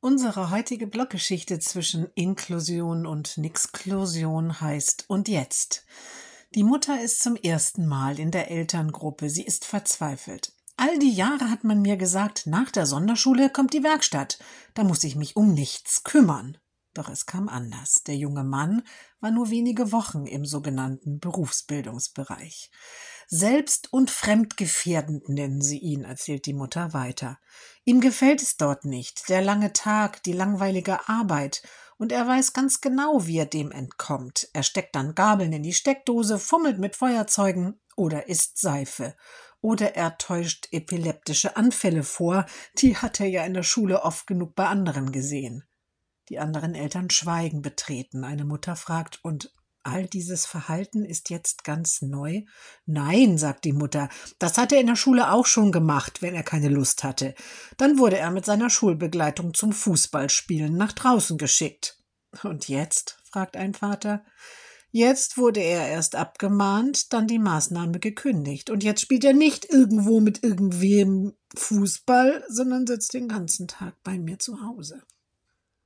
Unsere heutige Blockgeschichte zwischen Inklusion und Nixklusion heißt Und jetzt. Die Mutter ist zum ersten Mal in der Elterngruppe. Sie ist verzweifelt. All die Jahre hat man mir gesagt, nach der Sonderschule kommt die Werkstatt. Da muss ich mich um nichts kümmern. Doch es kam anders. Der junge Mann war nur wenige Wochen im sogenannten Berufsbildungsbereich. Selbst- und fremdgefährdend nennen sie ihn, erzählt die Mutter weiter. Ihm gefällt es dort nicht, der lange Tag, die langweilige Arbeit, und er weiß ganz genau, wie er dem entkommt. Er steckt dann Gabeln in die Steckdose, fummelt mit Feuerzeugen oder isst Seife. Oder er täuscht epileptische Anfälle vor, die hat er ja in der Schule oft genug bei anderen gesehen. Die anderen Eltern schweigen betreten. Eine Mutter fragt, und all dieses Verhalten ist jetzt ganz neu? Nein, sagt die Mutter, das hat er in der Schule auch schon gemacht, wenn er keine Lust hatte. Dann wurde er mit seiner Schulbegleitung zum Fußballspielen nach draußen geschickt. Und jetzt? fragt ein Vater. Jetzt wurde er erst abgemahnt, dann die Maßnahme gekündigt. Und jetzt spielt er nicht irgendwo mit irgendwem Fußball, sondern sitzt den ganzen Tag bei mir zu Hause.